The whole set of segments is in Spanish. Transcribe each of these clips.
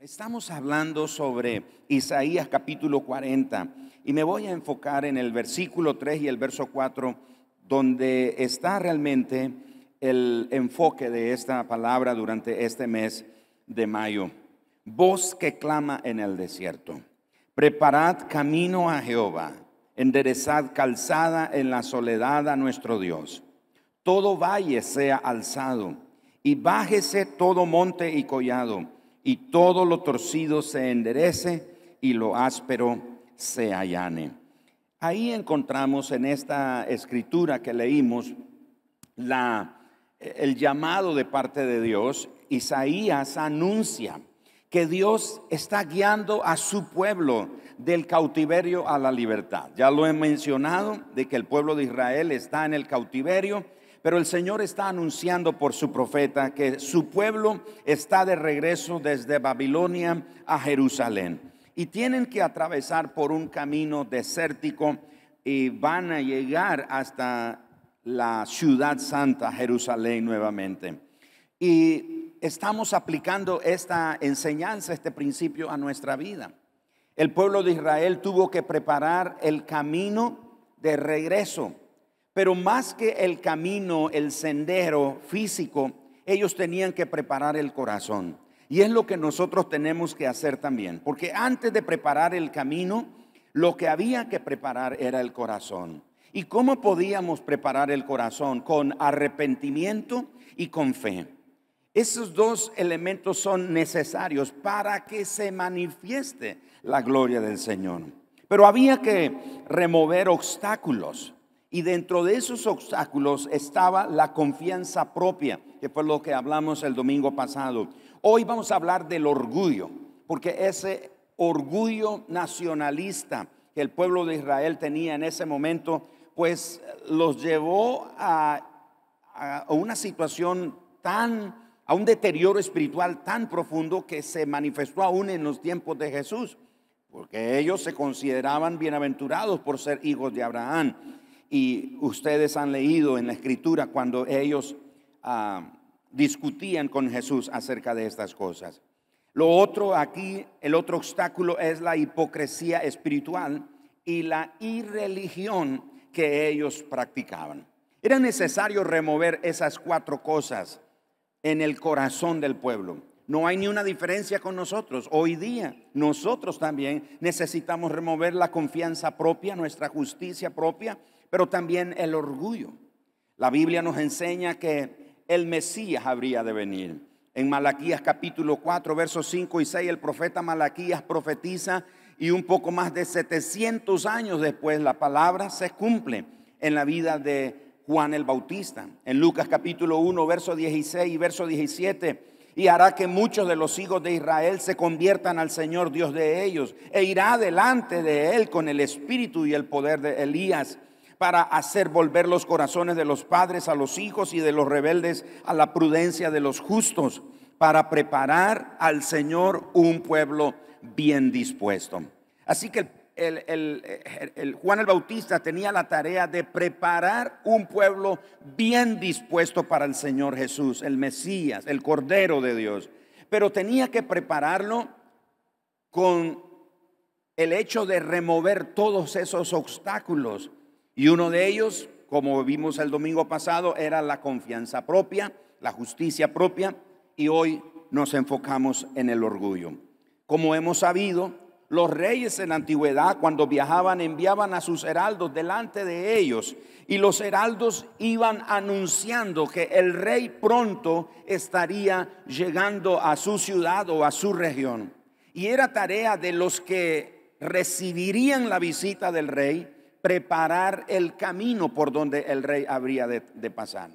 Estamos hablando sobre Isaías capítulo 40 y me voy a enfocar en el versículo 3 y el verso 4, donde está realmente el enfoque de esta palabra durante este mes de mayo. Voz que clama en el desierto. Preparad camino a Jehová, enderezad calzada en la soledad a nuestro Dios. Todo valle sea alzado y bájese todo monte y collado y todo lo torcido se enderece y lo áspero se allane. Ahí encontramos en esta escritura que leímos la, el llamado de parte de Dios. Isaías anuncia que Dios está guiando a su pueblo del cautiverio a la libertad. Ya lo he mencionado de que el pueblo de Israel está en el cautiverio pero el Señor está anunciando por su profeta que su pueblo está de regreso desde Babilonia a Jerusalén. Y tienen que atravesar por un camino desértico y van a llegar hasta la ciudad santa, Jerusalén nuevamente. Y estamos aplicando esta enseñanza, este principio a nuestra vida. El pueblo de Israel tuvo que preparar el camino de regreso pero más que el camino, el sendero físico, ellos tenían que preparar el corazón. Y es lo que nosotros tenemos que hacer también. Porque antes de preparar el camino, lo que había que preparar era el corazón. ¿Y cómo podíamos preparar el corazón? Con arrepentimiento y con fe. Esos dos elementos son necesarios para que se manifieste la gloria del Señor. Pero había que remover obstáculos. Y dentro de esos obstáculos estaba la confianza propia, que fue lo que hablamos el domingo pasado. Hoy vamos a hablar del orgullo, porque ese orgullo nacionalista que el pueblo de Israel tenía en ese momento, pues los llevó a, una situación tan, a un deterioro espiritual tan profundo que se manifestó aún en los tiempos de Jesús, porque ellos se consideraban bienaventurados por ser hijos de Abraham y ustedes han leído en la escritura cuando ellos ah, discutían con Jesús acerca de estas cosas. Lo otro aquí, el otro obstáculo es la hipocresía espiritual y la irreligión que ellos practicaban. Era necesario remover esas cuatro cosas en el corazón del pueblo. No hay ni una diferencia con nosotros. Hoy día nosotros también necesitamos remover la confianza propia, nuestra justicia propia pero también el orgullo. La Biblia nos enseña que el Mesías habría de venir. En Malaquías capítulo 4, versos 5 y 6, el profeta Malaquías profetiza y un poco más de 700 años después la palabra se cumple en la vida de Juan el Bautista. En Lucas capítulo 1, verso 16 y verso 17, y hará que muchos de los hijos de Israel se conviertan al Señor Dios de ellos, e irá delante de él con el espíritu y el poder de Elías para hacer volver los corazones de los padres a los hijos y de los rebeldes a la prudencia de los justos, para preparar al Señor un pueblo bien dispuesto. Así que el, Juan el Bautista tenía la tarea de preparar un pueblo bien dispuesto para el Señor Jesús, el Mesías, el Cordero de Dios. Pero tenía que prepararlo con el hecho de remover todos esos obstáculos y uno de ellos, como vimos el domingo pasado, era la confianza propia, la justicia propia, y hoy nos enfocamos en el orgullo. Como hemos sabido, los reyes en la antigüedad, cuando viajaban, enviaban a sus heraldos delante de ellos, y los heraldos iban anunciando que el rey pronto estaría llegando a su ciudad o a su región. Y era tarea de los que recibirían la visita del rey preparar el camino por donde el rey habría de, pasar.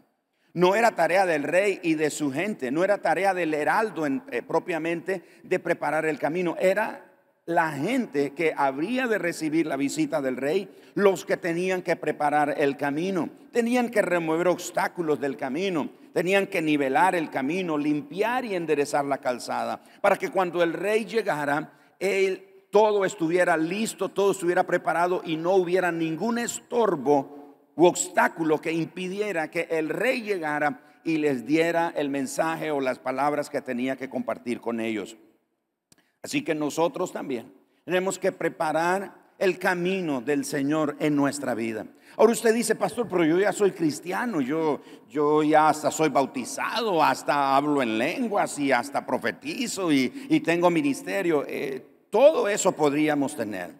No era tarea del rey y de su gente, no era tarea del heraldo eh, propiamente de preparar el camino, era la gente que habría de recibir la visita del rey, los que tenían que preparar el camino, tenían que remover obstáculos del camino, tenían que nivelar el camino, limpiar y enderezar la calzada, para que cuando el rey llegara, él todo estuviera listo, todo estuviera preparado y no hubiera ningún estorbo u obstáculo que impidiera que el rey llegara y les diera el mensaje o las palabras que tenía que compartir con ellos. Así que nosotros también tenemos que preparar el camino del Señor en nuestra vida. Ahora usted dice, pastor, pero yo ya soy cristiano, yo, yo ya hasta soy bautizado, hasta hablo en lenguas y hasta profetizo y, tengo ministerio. Eh, todo eso podríamos tener.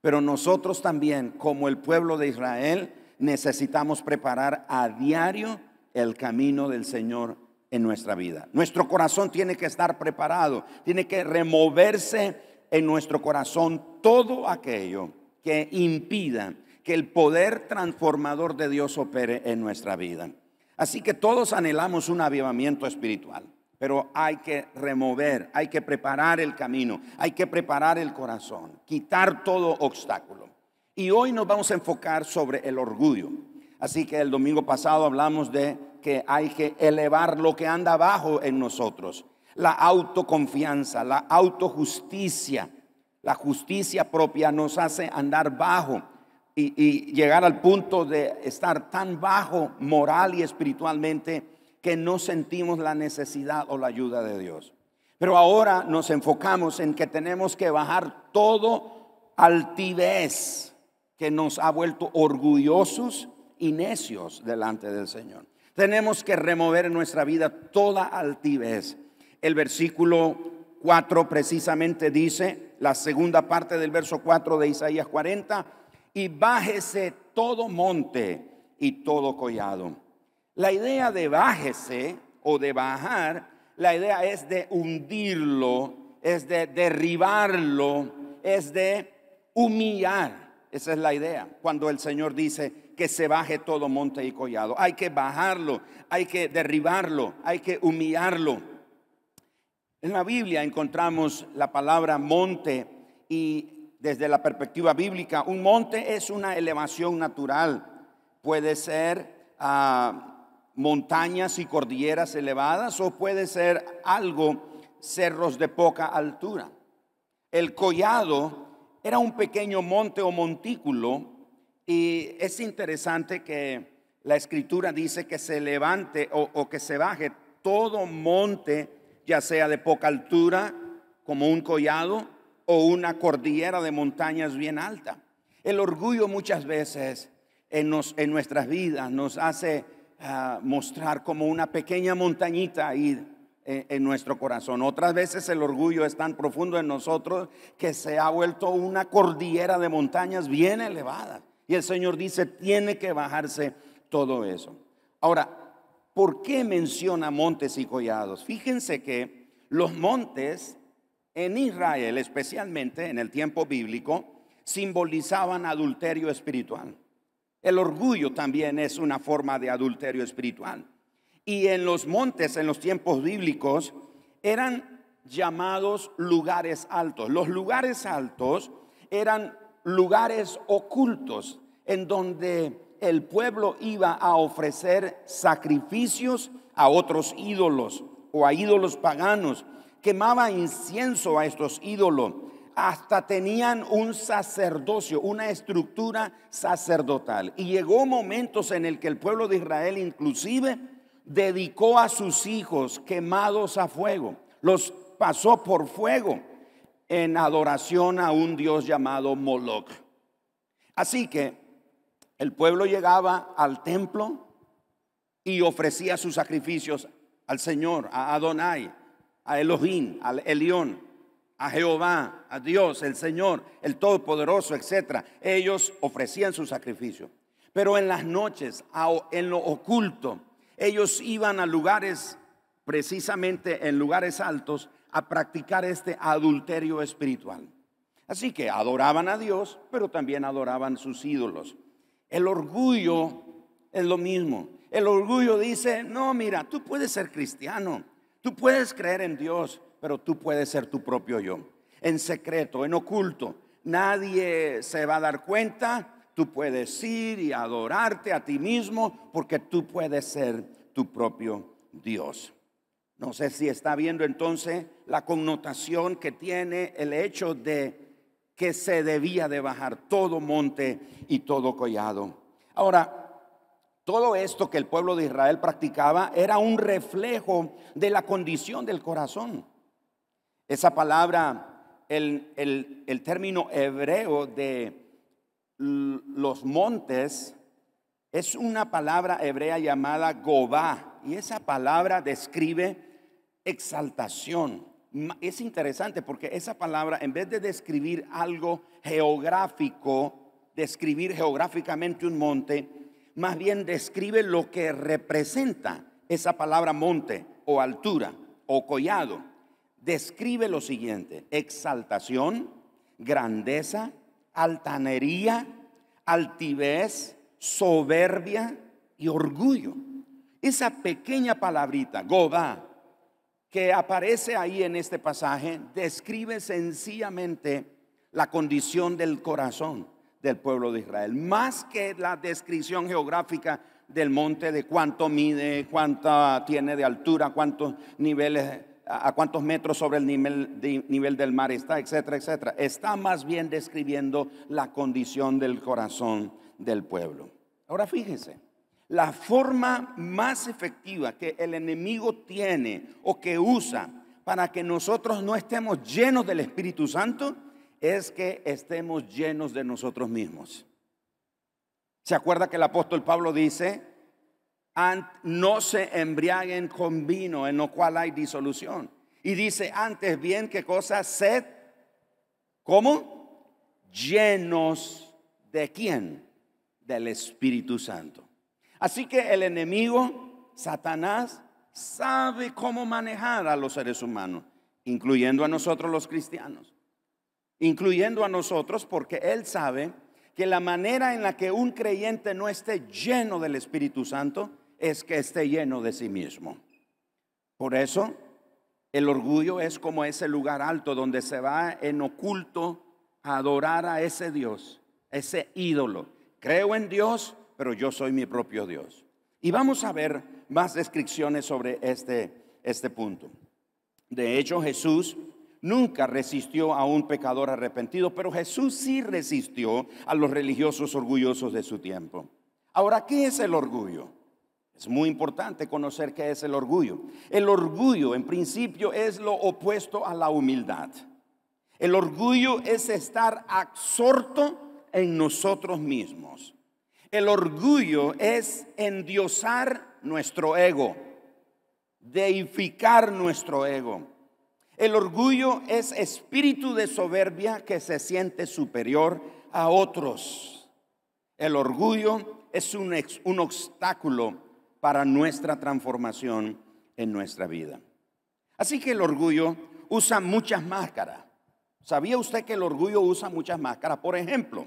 Pero nosotros también, como el pueblo de Israel, necesitamos preparar a diario el camino del Señor en nuestra vida. Nuestro corazón tiene que estar preparado, tiene que removerse en nuestro corazón todo aquello que impida que el poder transformador de Dios opere en nuestra vida. Así que todos anhelamos un avivamiento espiritual, pero hay que remover, hay que preparar el camino, hay que preparar el corazón, quitar todo obstáculo. Y hoy nos vamos a enfocar sobre el orgullo. Así que el domingo pasado hablamos de que hay que elevar lo que anda abajo en nosotros la autoconfianza, la autojusticia. La justicia propia nos hace andar bajo y, llegar al punto de estar tan bajo moral y espiritualmente que no sentimos la necesidad o la ayuda de Dios. Pero ahora nos enfocamos en que tenemos que bajar todo altivez que nos ha vuelto orgullosos y necios delante del Señor. Tenemos que remover en nuestra vida toda altivez el versículo 4 precisamente dice, la segunda parte del verso 4 de Isaías 40, y bájese todo monte y todo collado. La idea de bájese o de bajar, la idea es de hundirlo, es de derribarlo, es de humillar. Esa es la idea. Cuando el Señor dice que se baje todo monte y collado, hay que bajarlo, hay que derribarlo, hay que humillarlo. En la Biblia encontramos la palabra monte y desde la perspectiva bíblica, un monte es una elevación natural. Puede ser ah, montañas y cordilleras elevadas o puede ser algo, cerros de poca altura. El collado era un pequeño monte o montículo y es interesante que la escritura dice que se levante o, que se baje todo monte ya sea de poca altura, como un collado, o una cordillera de montañas bien alta. El orgullo muchas veces en nuestras vidas nos hace mostrar como una pequeña montañita ahí en, en nuestro corazón. Otras veces el orgullo es tan profundo en nosotros que se ha vuelto una cordillera de montañas bien elevada. Y el Señor dice, tiene que bajarse todo eso. Ahora, ¿Por qué menciona montes y collados? Fíjense que los montes en Israel, especialmente en el tiempo bíblico, simbolizaban adulterio espiritual. El orgullo también es una forma de adulterio espiritual. Y en los montes, en los tiempos bíblicos, eran llamados lugares altos. Los lugares altos eran lugares ocultos en donde el pueblo iba a ofrecer sacrificios a otros ídolos o a ídolos paganos. Quemaba incienso a estos ídolos. Hasta tenían un sacerdocio, una estructura sacerdotal. Y llegó momentos en el que el pueblo de Israel inclusive dedicó a sus hijos quemados a fuego. Los pasó por fuego en adoración a un dios llamado Moloch. Así que el pueblo llegaba al templo y ofrecía sus sacrificios al Señor, a Adonai, a Elohim, al Elión, a Jehová, a Dios, el Señor, el Todopoderoso, etc. Ellos ofrecían su sacrificio. Pero en las noches, en lo oculto, ellos iban a lugares, precisamente en lugares altos, a practicar este adulterio espiritual. Así que adoraban a Dios, pero también adoraban sus ídolos. El orgullo es lo mismo. El orgullo dice, no, mira, tú puedes ser cristiano, tú puedes creer en Dios, pero tú puedes ser tu propio yo, en secreto, en oculto. Nadie se va a dar cuenta, tú puedes ir y adorarte a ti mismo porque tú puedes ser tu propio Dios. No sé si está viendo entonces la connotación que tiene el hecho de que se debía de bajar todo monte y todo collado. Ahora, todo esto que el pueblo de Israel practicaba era un reflejo de la condición del corazón. Esa palabra el, el término hebreo de los montes es una palabra hebrea llamada Gobá. Y esa palabra describe exaltación. Es interesante porque esa palabra, en vez de describir algo geográfico, describir geográficamente un monte, más bien describe lo que representa esa palabra monte o altura o collado. Describe lo siguiente, exaltación, grandeza, altanería, altivez, soberbia y orgullo. Esa pequeña palabrita, Goba, que aparece ahí en este pasaje, describe sencillamente la condición del corazón del pueblo de Israel, más que la descripción geográfica del monte, de cuánto mide, cuánta tiene de altura, cuántos niveles a cuántos metros sobre el nivel, nivel, del mar está, etcétera, etcétera. Está más bien describiendo la condición del corazón del pueblo. Ahora fíjense, la forma más efectiva que el enemigo tiene o que usa para que nosotros no estemos llenos del Espíritu Santo es que estemos llenos de nosotros mismos. ¿Se acuerda que el apóstol Pablo dice, no se embriaguen con vino en lo cual hay disolución. Y dice, antes bien, ¿qué cosa? Sed, ¿cómo? Llenos de quién? Del Espíritu Santo. Así que el enemigo, Satanás, sabe cómo manejar a los seres humanos, incluyendo a nosotros los cristianos, incluyendo a nosotros porque él sabe que la manera en la que un creyente no esté lleno del Espíritu Santo es que esté lleno de sí mismo. Por eso, el orgullo es como ese lugar alto donde se va en oculto a adorar a ese Dios, ese ídolo. Creo en Dios, pero yo soy mi propio Dios. Y vamos a ver más descripciones sobre este, este punto. De hecho, Jesús nunca resistió a un pecador arrepentido, pero Jesús sí resistió a los religiosos orgullosos de su tiempo. Ahora, ¿qué es el orgullo? Es muy importante conocer qué es el orgullo. El orgullo, en principio, es lo opuesto a la humildad. El orgullo es estar absorto en nosotros mismos. El orgullo es endiosar nuestro ego, deificar nuestro ego. El orgullo es espíritu de soberbia que se siente superior a otros. El orgullo es un, un obstáculo para nuestra transformación en nuestra vida. Así que el orgullo usa muchas máscaras. ¿Sabía usted que el orgullo usa muchas máscaras? Por ejemplo,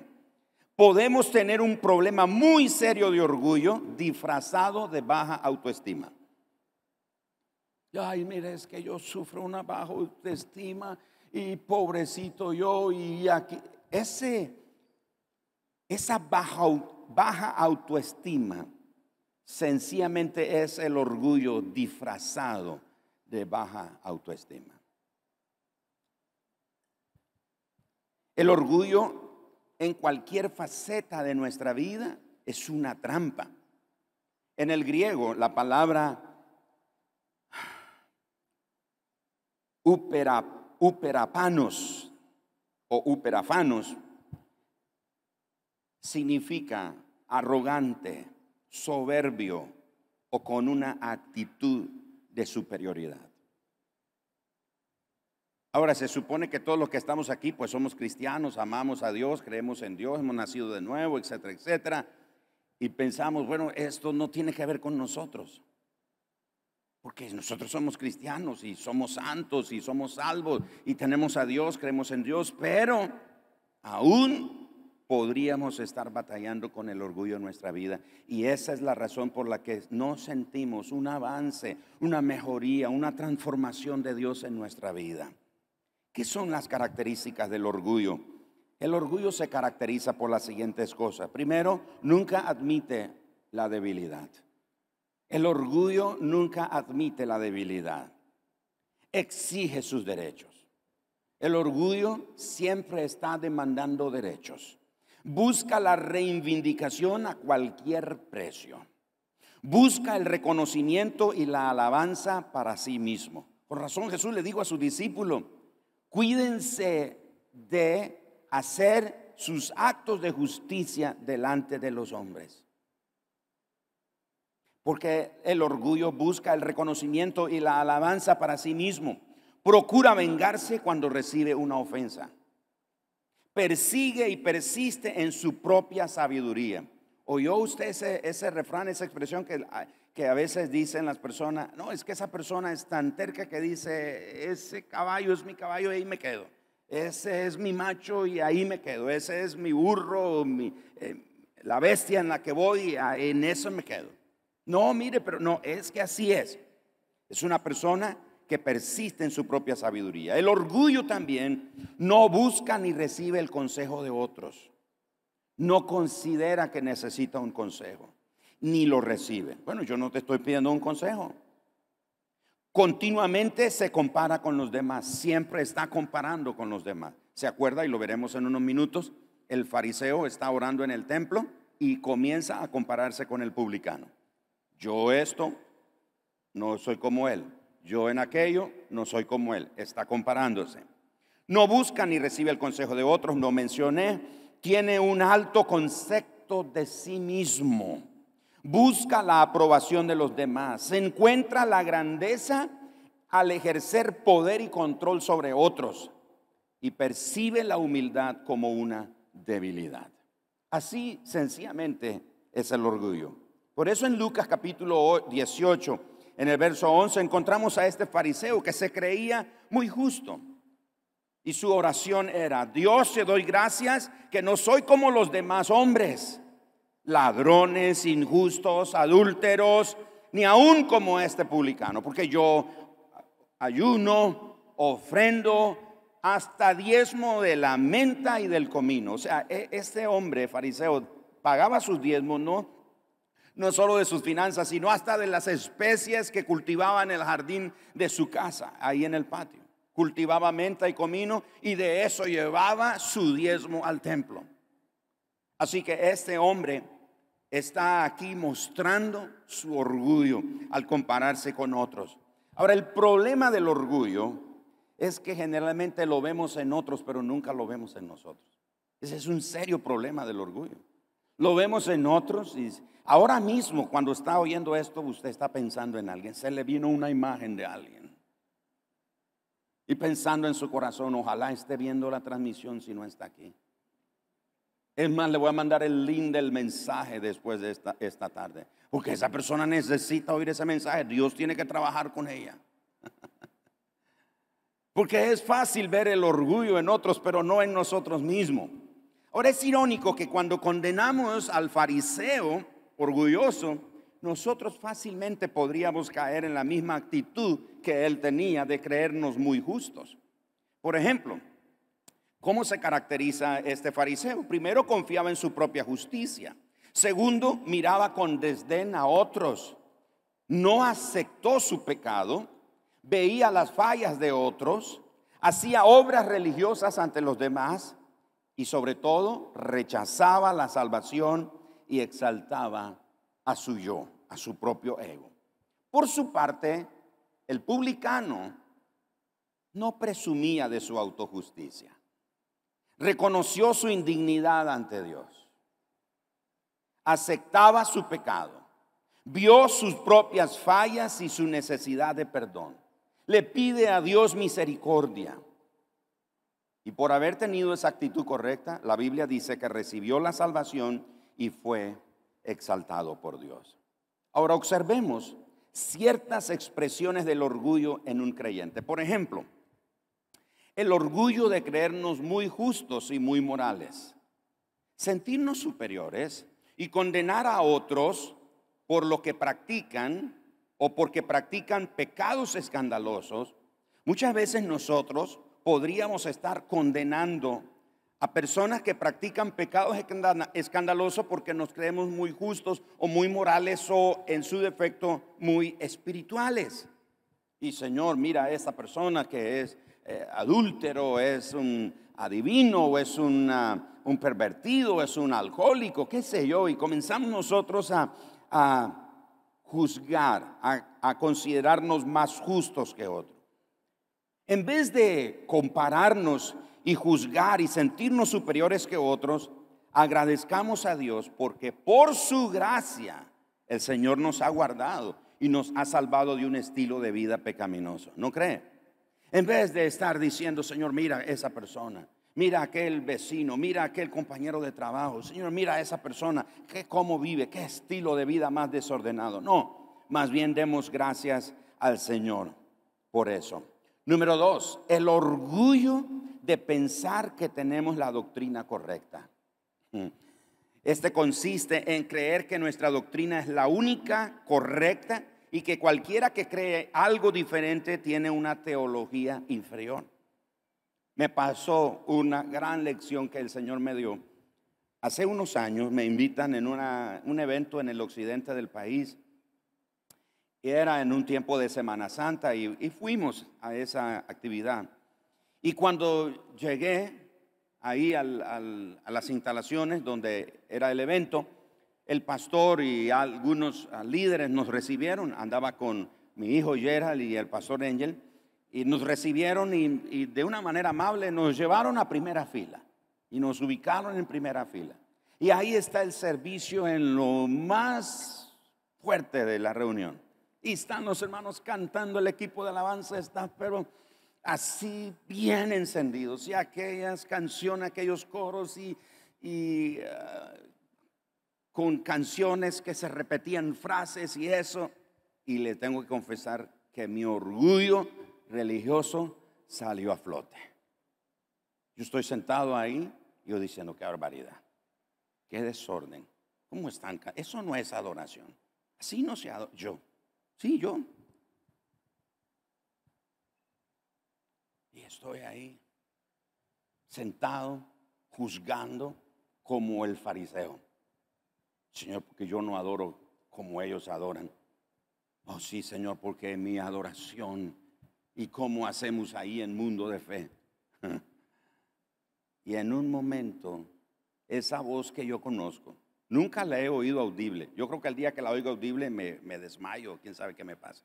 podemos tener un problema muy serio de orgullo disfrazado de baja autoestima. Ay, mire, es que yo sufro una baja autoestima y pobrecito yo y aquí. Ese, esa baja, baja autoestima sencillamente es el orgullo disfrazado de baja autoestima. El orgullo en cualquier faceta de nuestra vida es una trampa. En el griego la palabra uperapanos o uperafanos significa arrogante, soberbio o con una actitud de superioridad. Ahora, se supone que todos los que estamos aquí, pues somos cristianos, amamos a Dios, creemos en Dios, hemos nacido de nuevo, etcétera, etcétera. Y pensamos, bueno, esto no tiene que ver con nosotros. Porque nosotros somos cristianos y somos santos y somos salvos y tenemos a Dios, creemos en Dios, pero aún podríamos estar batallando con el orgullo en nuestra vida. Y esa es la razón por la que no sentimos un avance, una mejoría, una transformación de Dios en nuestra vida. ¿Qué son las características del orgullo? El orgullo se caracteriza por las siguientes cosas. Primero, nunca admite la debilidad. El orgullo nunca admite la debilidad. Exige sus derechos. El orgullo siempre está demandando derechos. Busca la reivindicación a cualquier precio. Busca el reconocimiento y la alabanza para sí mismo. Por razón Jesús le dijo a su discípulo, Cuídense de hacer sus actos de justicia delante de los hombres. Porque el orgullo busca el reconocimiento y la alabanza para sí mismo. Procura vengarse cuando recibe una ofensa. Persigue y persiste en su propia sabiduría. ¿Oyó usted ese, ese refrán, esa expresión que, que a veces dicen las personas? No, es que esa persona es tan terca que dice, ese caballo es mi caballo y ahí me quedo. Ese es mi macho y ahí me quedo. Ese es mi burro, mi, eh, la bestia en la que voy, en eso me quedo. No, mire, pero no, es que así es. Es una persona que persiste en su propia sabiduría. El orgullo también no busca ni recibe el consejo de otros. No considera que necesita un consejo, ni lo recibe. Bueno, yo no te estoy pidiendo un consejo. Continuamente se compara con los demás, siempre está comparando con los demás. ¿Se acuerda? Y lo veremos en unos minutos. El fariseo está orando en el templo y comienza a compararse con el publicano. Yo esto no soy como él yo en aquello no soy como él. Está comparándose. No busca ni recibe el consejo de otros, no mencioné. Tiene un alto concepto de sí mismo. Busca la aprobación de los demás. Se encuentra la grandeza al ejercer poder y control sobre otros. Y percibe la humildad como una debilidad. Así sencillamente es el orgullo. Por eso en Lucas capítulo 18 en el verso 11 encontramos a este fariseo que se creía muy justo. Y su oración era, Dios te doy gracias que no soy como los demás hombres, ladrones, injustos, adúlteros, ni aún como este publicano, porque yo ayuno, ofrendo, hasta diezmo de la menta y del comino. O sea, e, este hombre fariseo pagaba sus diezmos no no solo de sus finanzas, sino hasta de las especies que cultivaba en el jardín de su casa, ahí en el patio. Cultivaba menta y comino y de eso llevaba su diezmo al templo. Así que este hombre está aquí mostrando su orgullo al compararse con otros. Ahora, el problema del orgullo es que generalmente lo vemos en otros, pero nunca lo vemos en nosotros. Ese es un serio problema del orgullo. Lo vemos en otros y ahora mismo cuando está oyendo esto usted está pensando en alguien. Se le vino una imagen de alguien. Y pensando en su corazón, ojalá esté viendo la transmisión si no está aquí. Es más, le voy a mandar el link del mensaje después de esta, esta tarde. Porque esa persona necesita oír ese mensaje. Dios tiene que trabajar con ella. Porque es fácil ver el orgullo en otros, pero no en nosotros mismos. Ahora es irónico que cuando condenamos al fariseo orgulloso, nosotros fácilmente podríamos caer en la misma actitud que él tenía de creernos muy justos. Por ejemplo, ¿cómo se caracteriza este fariseo? Primero, confiaba en su propia justicia. Segundo, miraba con desdén a otros. No aceptó su pecado, veía las fallas de otros, hacía obras religiosas ante los demás y sobre todo rechazaba la salvación y exaltaba a su yo, a su propio ego. Por su parte, el publicano no presumía de su autojusticia. Reconoció su indignidad ante Dios. Aceptaba su pecado. Vio sus propias fallas y su necesidad de perdón. Le pide a Dios misericordia y por haber tenido esa actitud correcta, la Biblia dice que recibió la salvación y fue exaltado por Dios. Ahora observemos ciertas expresiones del orgullo en un creyente. Por ejemplo, el orgullo de creernos muy justos y muy morales, sentirnos superiores y condenar a otros por lo que practican o porque practican pecados escandalosos. Muchas veces nosotros podríamos estar condenando a personas que practican pecados escandalosos porque nos creemos muy justos o muy morales o en su defecto muy espirituales. Y Señor, mira a esa persona que es eh, adúltero, es un adivino, es un pervertido, es un alcohólico, qué sé yo, y comenzamos nosotros a, juzgar, a considerarnos más justos que otros. En vez de compararnos y juzgar y sentirnos superiores que otros, agradezcamos a Dios porque por su gracia el Señor nos ha guardado y nos ha salvado de un estilo de vida pecaminoso. ¿No cree? En vez de estar diciendo, Señor, mira esa persona, mira aquel vecino, mira aquel compañero de trabajo, Señor, mira esa persona, que cómo vive, qué estilo de vida más desordenado. No, más bien demos gracias al Señor por eso. Número dos, el orgullo de pensar que tenemos la doctrina correcta. Este consiste en creer que nuestra doctrina es la única correcta y que cualquiera que cree algo diferente tiene una teología inferior. Me pasó una gran lección que el Señor me dio. Hace unos años me invitan en un evento en el occidente del país. Era en un tiempo de Semana Santa y, y fuimos a esa actividad. Y cuando llegué ahí a las instalaciones donde era el evento, el pastor y algunos líderes nos recibieron. Andaba con mi hijo Gerald y el pastor Angel. Y nos recibieron y, y, de una manera amable nos llevaron a primera fila. Y nos ubicaron en primera fila. Y ahí está el servicio en lo más fuerte de la reunión. Y están los hermanos cantando, el equipo de alabanza está, pero así bien encendidos y aquellas canciones, aquellos coros y, uh, con canciones que se repetían frases y eso. Y le tengo que confesar que mi orgullo religioso salió a flote. Yo estoy sentado ahí, yo diciendo, qué barbaridad, qué desorden. ¿Cómo están? Eso no es adoración. Así no se adora. Yo, sí, yo. Y estoy ahí, sentado, juzgando como el fariseo. Señor, porque yo no adoro como ellos adoran. Oh sí, Señor, porque mi adoración y cómo hacemos ahí en mundo de fe. Y en un momento, esa voz que yo conozco, nunca la he oído audible. Yo creo que el día que la oigo audible me, me desmayo, quién sabe qué me pasa.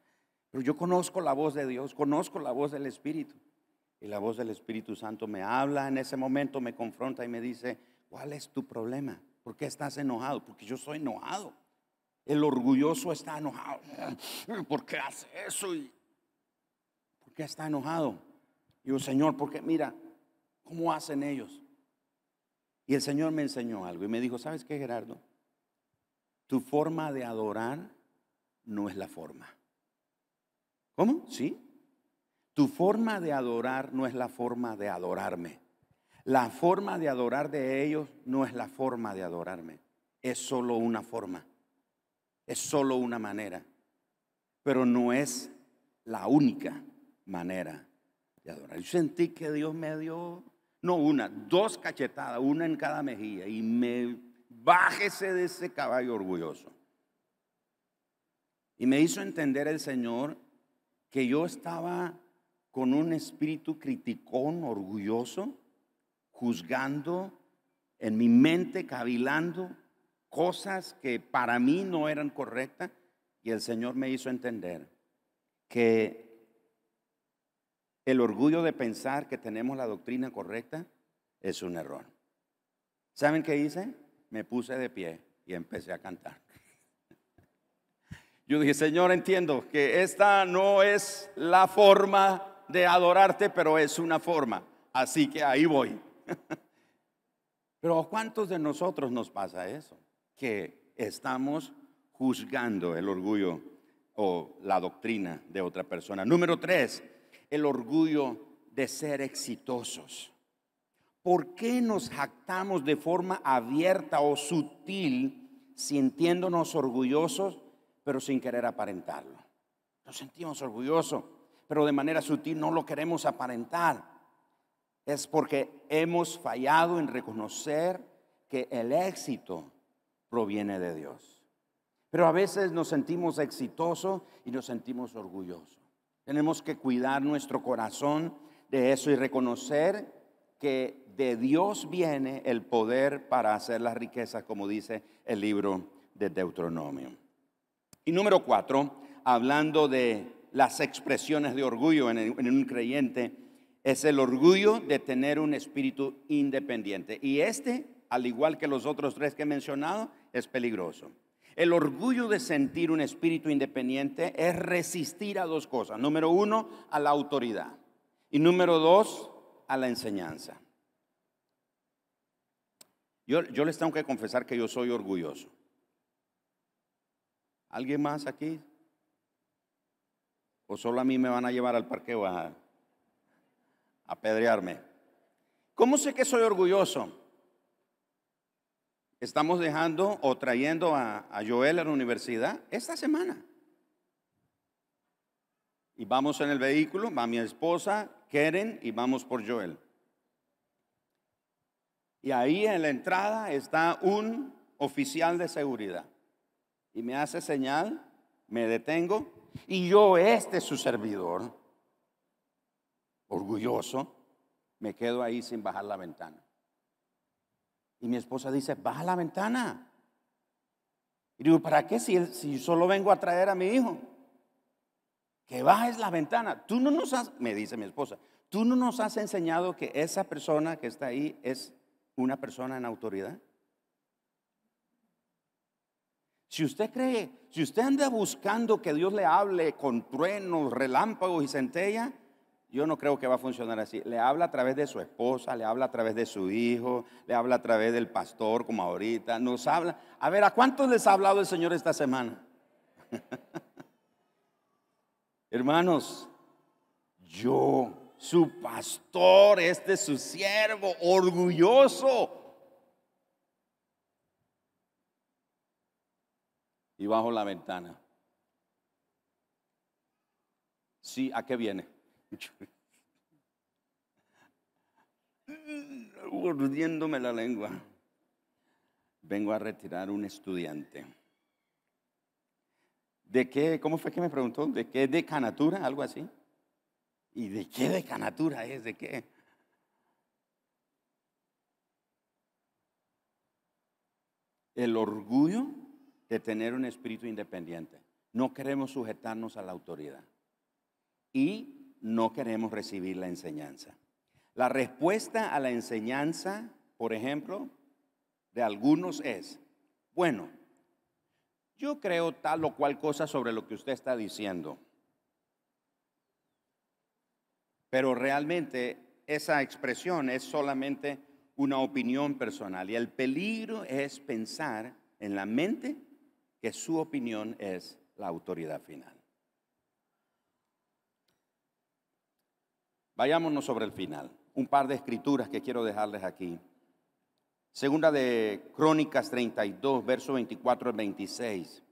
Pero yo conozco la voz de Dios, conozco la voz del Espíritu. Y la voz del Espíritu Santo me habla en ese momento, me confronta y me dice, ¿cuál es tu problema? ¿Por qué estás enojado? Porque yo soy enojado. El orgulloso está enojado. ¿Por qué hace eso? ¿Por qué está enojado? Y yo, Señor, porque mira, ¿cómo hacen ellos? Y el Señor me enseñó algo y me dijo, ¿sabes qué, Gerardo? Tu forma de adorar no es la forma. ¿Cómo? ¿Sí? Tu forma de adorar no es la forma de adorarme. La forma de adorar de ellos no es la forma de adorarme. Es solo una forma. Es solo una manera. Pero no es la única manera de adorar. Yo sentí que Dios me dio, no una, dos cachetadas, una en cada mejilla. Y me bájese de ese caballo orgulloso. Y me hizo entender el Señor que yo estaba con un espíritu criticón, orgulloso, juzgando en mi mente, cavilando cosas que para mí no eran correctas. Y el Señor me hizo entender que el orgullo de pensar que tenemos la doctrina correcta es un error. ¿Saben qué hice? Me puse de pie y empecé a cantar. Yo dije, Señor, entiendo que esta no es la forma de adorarte, pero es una forma. Así que ahí voy. Pero ¿a cuántos de nosotros nos pasa eso? Que estamos juzgando el orgullo o la doctrina de otra persona. Número tres, el orgullo de ser exitosos. ¿Por qué nos jactamos de forma abierta o sutil, sintiéndonos orgullosos, pero sin querer aparentarlo? Nos sentimos orgullosos pero de manera sutil no lo queremos aparentar. Es porque hemos fallado en reconocer que el éxito proviene de Dios. Pero a veces nos sentimos exitosos y nos sentimos orgullosos. Tenemos que cuidar nuestro corazón de eso y reconocer que de Dios viene el poder para hacer las riquezas, como dice el libro de Deuteronomio. Y número cuatro, hablando de las expresiones de orgullo en, un creyente es el orgullo de tener un espíritu independiente. Y este, al igual que los otros tres que he mencionado, es peligroso. El orgullo de sentir un espíritu independiente es resistir a dos cosas. Número uno, a la autoridad. Y número dos, a la enseñanza. Yo, yo les tengo que confesar que yo soy orgulloso. ¿Alguien más aquí? ¿O solo a mí me van a llevar al parqueo a apedrearme? ¿Cómo sé que soy orgulloso? Estamos dejando o trayendo a, Joel a la universidad esta semana. Y vamos en el vehículo, va mi esposa, Keren, y vamos por Joel. Y ahí en la entrada está un oficial de seguridad. Y me hace señal, me detengo, y yo, este su servidor, orgulloso, me quedo ahí sin bajar la ventana. Y mi esposa dice, baja la ventana. Y digo, ¿para qué si, si solo vengo a traer a mi hijo? Que bajes la ventana. Tú no nos has, me dice mi esposa, tú no nos has enseñado que esa persona que está ahí es una persona en autoridad. Si usted cree, si usted anda buscando que Dios le hable con truenos, relámpagos y centella, yo no creo que va a funcionar así. Le habla a través de su esposa, le habla a través de su hijo, le habla a través del pastor, como ahorita. Nos habla. A ver, ¿a cuántos les ha hablado el Señor esta semana? Hermanos, yo, su pastor, este su siervo, orgulloso. Y bajo la ventana. Sí, ¿a qué viene? Mordiéndome la lengua. Vengo a retirar un estudiante. ¿De qué? ¿Cómo fue que me preguntó? ¿De qué decanatura? Algo así. ¿Y de qué decanatura es? ¿De qué? El orgullo de tener un espíritu independiente. No queremos sujetarnos a la autoridad. Y no queremos recibir la enseñanza. La respuesta a la enseñanza, por ejemplo, de algunos es, bueno, yo creo tal o cual cosa sobre lo que usted está diciendo, pero realmente esa expresión es solamente una opinión personal y el peligro es pensar en la mente que su opinión es la autoridad final. Vayámonos sobre el final. Un par de escrituras que quiero dejarles aquí. Segunda de Crónicas 32, verso 24 al 26.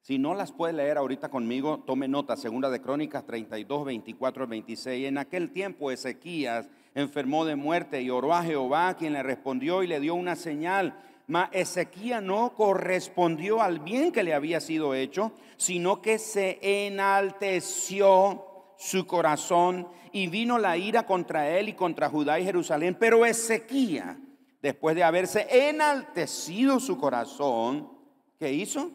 Si no las puede leer ahorita conmigo, tome nota. Segunda de Crónicas 32, 24 al 26. En aquel tiempo Ezequías enfermó de muerte y oró a Jehová, quien le respondió y le dio una señal. Mas Ezequías no correspondió al bien que le había sido hecho, sino que se enalteció su corazón y vino la ira contra él y contra Judá y Jerusalén. Pero Ezequías, después de haberse enaltecido su corazón, ¿qué hizo?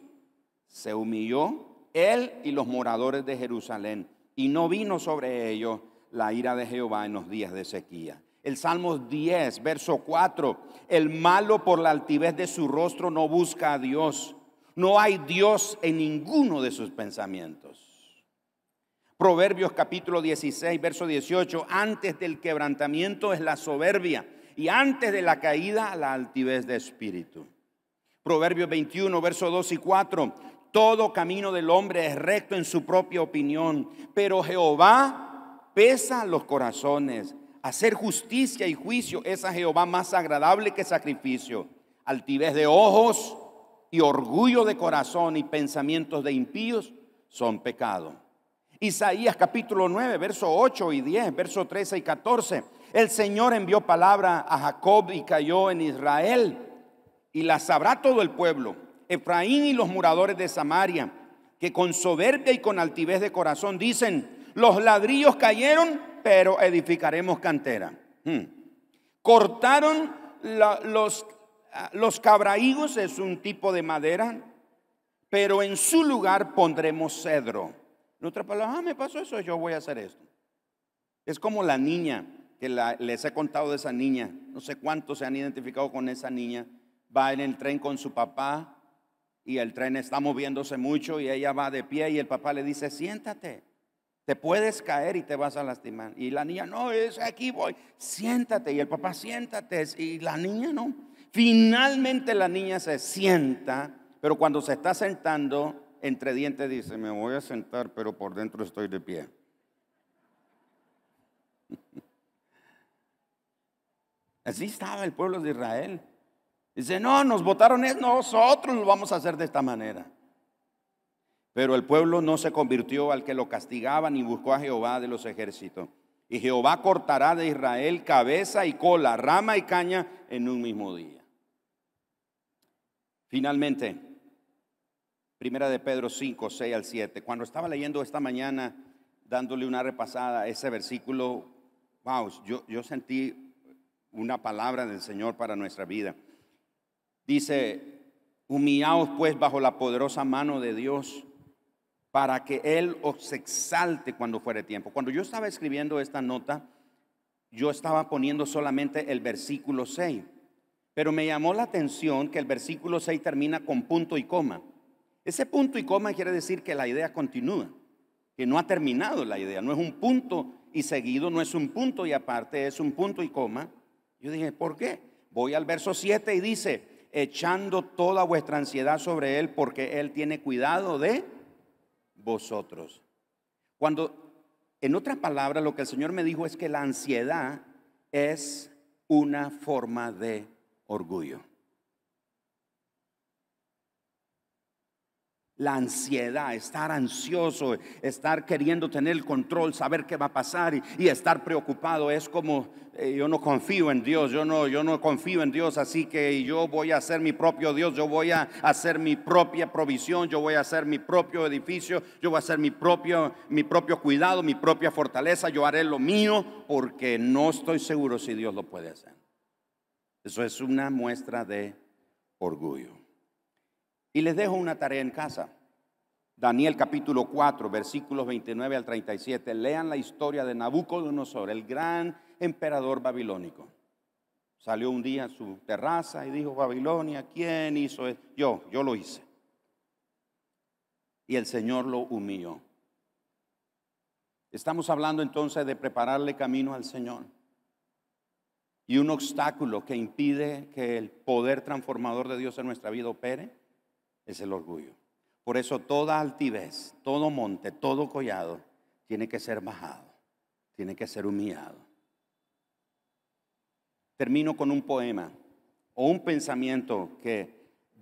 Se humilló él y los moradores de Jerusalén y no vino sobre ellos la ira de Jehová en los días de Ezequías. El Salmo 10, verso 4, el malo por la altivez de su rostro no busca a Dios. No hay Dios en ninguno de sus pensamientos. Proverbios capítulo 16, verso 18, antes del quebrantamiento es la soberbia y antes de la caída la altivez de espíritu. Proverbios 21, verso 2 y 4, todo camino del hombre es recto en su propia opinión, pero Jehová pesa los corazones. Hacer justicia y juicio es a Jehová más agradable que sacrificio. Altivez de ojos y orgullo de corazón y pensamientos de impíos son pecado. Isaías capítulo 9, verso 8 y 10, verso 13 y 14. El Señor envió palabra a Jacob y cayó en Israel y la sabrá todo el pueblo. Efraín y los moradores de Samaria, que con soberbia y con altivez de corazón dicen, los ladrillos cayeron, pero edificaremos cantera. Hmm. Cortaron los, los cabraigos, es un tipo de madera pero en su lugar pondremos cedro. En otra palabra, ah, me pasó eso, yo voy a hacer esto. Es como la niña, que les he contado de esa niña, no sé cuántos se han identificado con esa niña, va en el tren con su papá y el tren está moviéndose mucho y ella va de pie y el papá le dice, siéntate, te puedes caer y te vas a lastimar. Y la niña, no, es aquí voy, siéntate. Y el papá, siéntate. Y la niña no. Finalmente la niña se sienta, pero cuando se está sentando, entre dientes dice, me voy a sentar, pero por dentro estoy de pie. Así estaba el pueblo de Israel. Dice, no, nos votaron, es nosotros lo vamos a hacer de esta manera. Pero el pueblo no se convirtió al que lo castigaba ni buscó a Jehová de los ejércitos. Y Jehová cortará de Israel cabeza y cola, rama y caña en un mismo día. Finalmente, primera de Pedro 5, 6 al 7. Cuando estaba leyendo esta mañana, dándole una repasada a ese versículo, wow, yo, yo sentí una palabra del Señor para nuestra vida. Dice, humillaos pues bajo la poderosa mano de Dios para que Él os exalte cuando fuere tiempo. Cuando yo estaba escribiendo esta nota, yo estaba poniendo solamente el versículo 6, pero me llamó la atención que el versículo 6 termina con punto y coma. Ese punto y coma quiere decir que la idea continúa, que no ha terminado la idea, no es un punto y seguido, no es un punto y aparte, es un punto y coma. Yo dije, ¿por qué? Voy al verso 7 y dice, echando toda vuestra ansiedad sobre Él porque Él tiene cuidado de vosotros. Cuando, en otra palabra, lo que el Señor me dijo es que la ansiedad es una forma de orgullo. La ansiedad, estar ansioso, estar queriendo tener el control, saber qué va a pasar y, estar preocupado es como eh, yo no confío en Dios, yo no, yo no confío en Dios, así que yo voy a hacer mi propio Dios, yo voy a hacer mi propia provisión, yo voy a hacer mi propio edificio, yo voy a hacer mi propio, mi propio cuidado, mi propia fortaleza, yo haré lo mío porque no estoy seguro si Dios lo puede hacer. Eso es una muestra de orgullo. Y les dejo una tarea en casa. Daniel capítulo 4, versículos 29 al 37. Lean la historia de Nabucodonosor, el gran emperador babilónico. Salió un día a su terraza y dijo, Babilonia, ¿quién hizo esto? Yo, yo lo hice. Y el Señor lo humilló. Estamos hablando entonces de prepararle camino al Señor. Y un obstáculo que impide que el poder transformador de Dios en nuestra vida opere es el orgullo. Por eso toda altivez, todo monte, todo collado tiene que ser bajado, tiene que ser humillado. Termino con un poema o un pensamiento que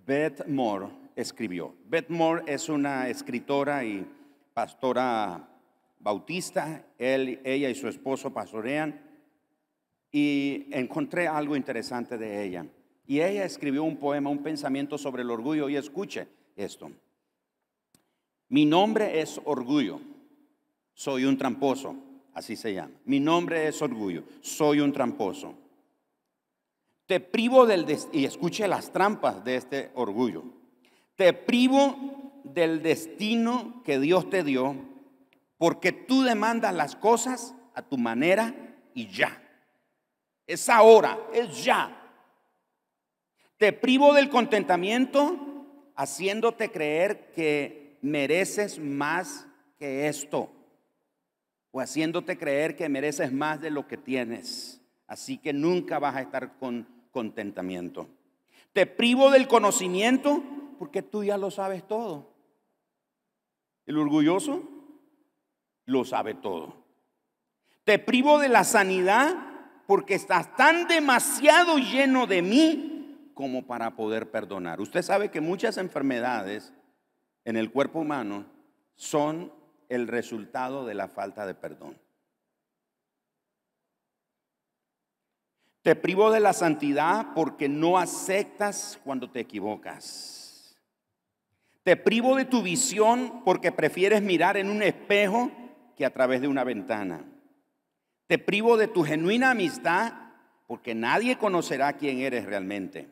Beth Moore escribió. Beth Moore es una escritora y pastora bautista. Ella y su esposo pastorean. Y encontré algo interesante de ella. Y ella escribió un poema, un pensamiento sobre el orgullo. Y escuche esto. Mi nombre es orgullo. Soy un tramposo. Así se llama. Mi nombre es orgullo. Soy un tramposo. Te privo del... Y escuche las trampas de este orgullo. Te privo del destino que Dios te dio porque tú demandas las cosas a tu manera y ya. Es ahora, es ya. Te privo del contentamiento haciéndote creer que mereces más que esto o haciéndote creer que mereces más de lo que tienes. Así que nunca vas a estar con contentamiento. Te privo del conocimiento porque tú ya lo sabes todo. El orgulloso lo sabe todo. Te privo de la sanidad porque estás tan demasiado lleno de mí como para poder perdonar. Usted sabe que muchas enfermedades en el cuerpo humano son el resultado de la falta de perdón. Te privo de la santidad porque no aceptas cuando te equivocas. Te privo de tu visión porque prefieres mirar en un espejo que a través de una ventana. Te privo de tu genuina amistad porque nadie conocerá quién eres realmente.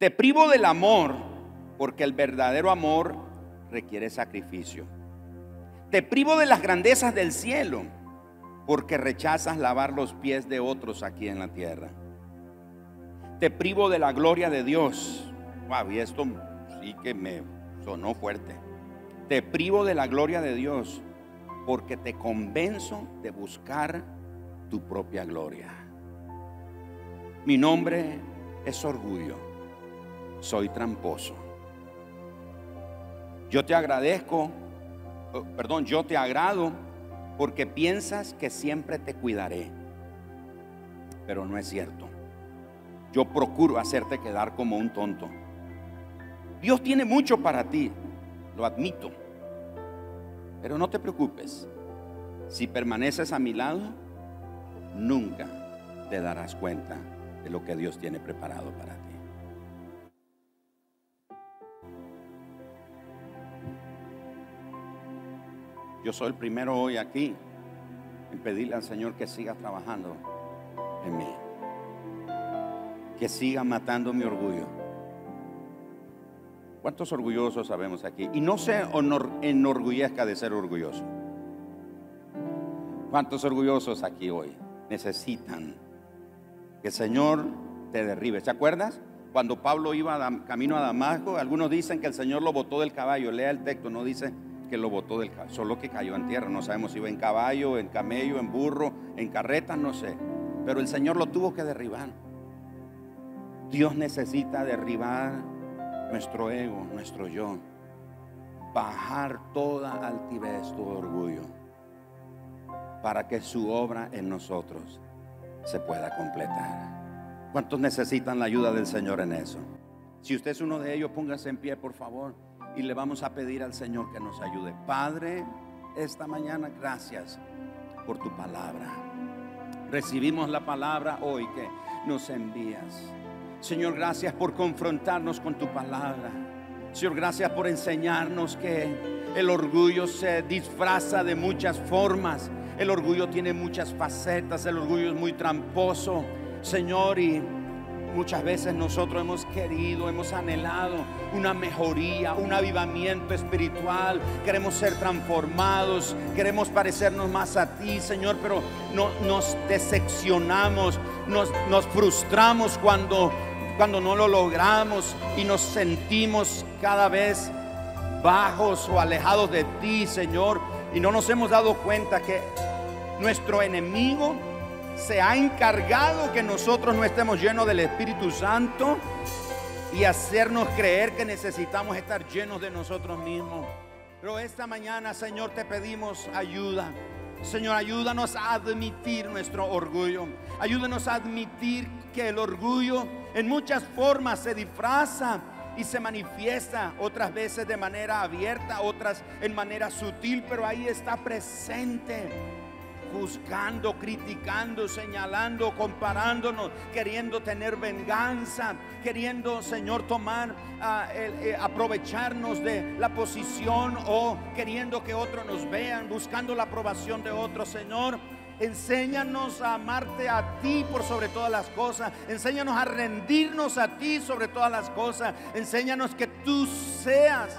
Te privo del amor porque el verdadero amor requiere sacrificio. Te privo de las grandezas del cielo porque rechazas lavar los pies de otros aquí en la tierra. Te privo de la gloria de Dios. Wow, y esto sí que me sonó fuerte. Te privo de la gloria de Dios porque te convenzo de buscar tu propia gloria. Mi nombre es orgullo. Soy tramposo. Yo te agradezco, oh, perdón, yo te agrado porque piensas que siempre te cuidaré. Pero no es cierto. Yo procuro hacerte quedar como un tonto. Dios tiene mucho para ti, lo admito. Pero no te preocupes. Si permaneces a mi lado, nunca te darás cuenta de lo que Dios tiene preparado para ti. Yo soy el primero hoy aquí en pedirle al Señor que siga trabajando en mí. Que siga matando mi orgullo. ¿Cuántos orgullosos sabemos aquí? Y no se enorgullezca de ser orgulloso. ¿Cuántos orgullosos aquí hoy necesitan que el Señor te derribe? ¿Se acuerdas? Cuando Pablo iba camino a Damasco, algunos dicen que el Señor lo botó del caballo. Lea el texto, no dice que lo botó del solo que cayó en tierra. No sabemos si iba en caballo, en camello, en burro, en carreta, no sé. Pero el Señor lo tuvo que derribar. Dios necesita derribar nuestro ego, nuestro yo. Bajar toda altivez, todo orgullo. Para que su obra en nosotros se pueda completar. ¿Cuántos necesitan la ayuda del Señor en eso? Si usted es uno de ellos, póngase en pie, por favor y le vamos a pedir al Señor que nos ayude. Padre, esta mañana gracias por tu palabra. Recibimos la palabra hoy que nos envías. Señor, gracias por confrontarnos con tu palabra. Señor, gracias por enseñarnos que el orgullo se disfraza de muchas formas. El orgullo tiene muchas facetas. El orgullo es muy tramposo. Señor, y Muchas veces nosotros hemos querido, hemos anhelado una mejoría, un avivamiento espiritual. Queremos ser transformados, queremos parecernos más a ti, Señor, pero no, nos decepcionamos, nos, nos frustramos cuando, cuando no lo logramos y nos sentimos cada vez bajos o alejados de ti, Señor. Y no nos hemos dado cuenta que nuestro enemigo se ha encargado que nosotros no estemos llenos del Espíritu Santo y hacernos creer que necesitamos estar llenos de nosotros mismos. Pero esta mañana, Señor, te pedimos ayuda. Señor, ayúdanos a admitir nuestro orgullo. Ayúdanos a admitir que el orgullo en muchas formas se disfraza y se manifiesta, otras veces de manera abierta, otras en manera sutil, pero ahí está presente juzgando, criticando, señalando, comparándonos, queriendo tener venganza, queriendo, Señor, tomar, ah, eh, aprovecharnos de la posición o queriendo que otros nos vean, buscando la aprobación de otros, Señor. Enséñanos a amarte a ti por sobre todas las cosas. Enséñanos a rendirnos a ti sobre todas las cosas. Enséñanos que tú seas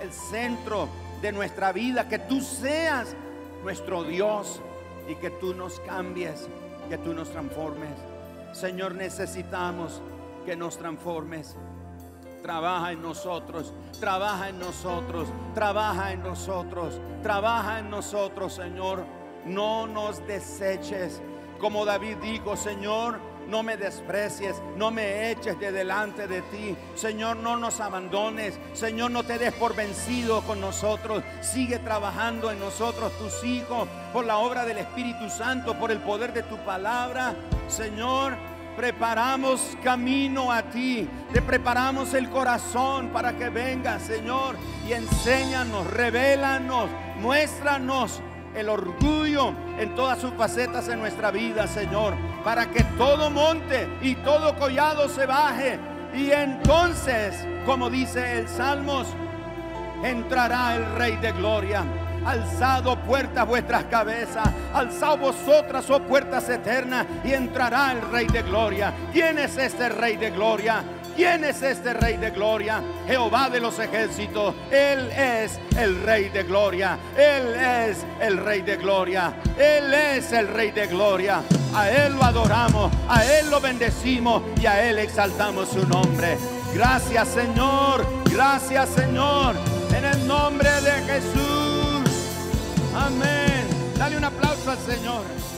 el centro de nuestra vida, que tú seas nuestro Dios, y que tú nos cambies, que tú nos transformes. Señor, necesitamos que nos transformes. Trabaja en nosotros, trabaja en nosotros, trabaja en nosotros, trabaja en nosotros, Señor. No nos deseches. Como David dijo, Señor, no me desprecies, no me eches de delante de ti. Señor, no nos abandones. Señor, no te des por vencido con nosotros. Sigue trabajando en nosotros, tus hijos, por la obra del Espíritu Santo, por el poder de tu palabra. Señor, preparamos camino a ti. Te preparamos el corazón para que vengas, Señor, y enséñanos, revélanos, muéstranos el orgullo en todas sus facetas en nuestra vida, Señor, para que todo monte y todo collado se baje. Y entonces, como dice el Salmos, entrará el Rey de Gloria. Alzado puertas vuestras cabezas, alzado vosotras, oh puertas eternas, y entrará el Rey de Gloria. ¿Quién es este Rey de Gloria? ¿Quién es este Rey de Gloria? Jehová de los ejércitos. Él es el Rey de Gloria. Él es el Rey de Gloria. Él es el Rey de Gloria. A Él lo adoramos, a Él lo bendecimos y a Él exaltamos su nombre. Gracias Señor, gracias Señor, en el nombre de Jesús. Amén. Dale un aplauso al Señor.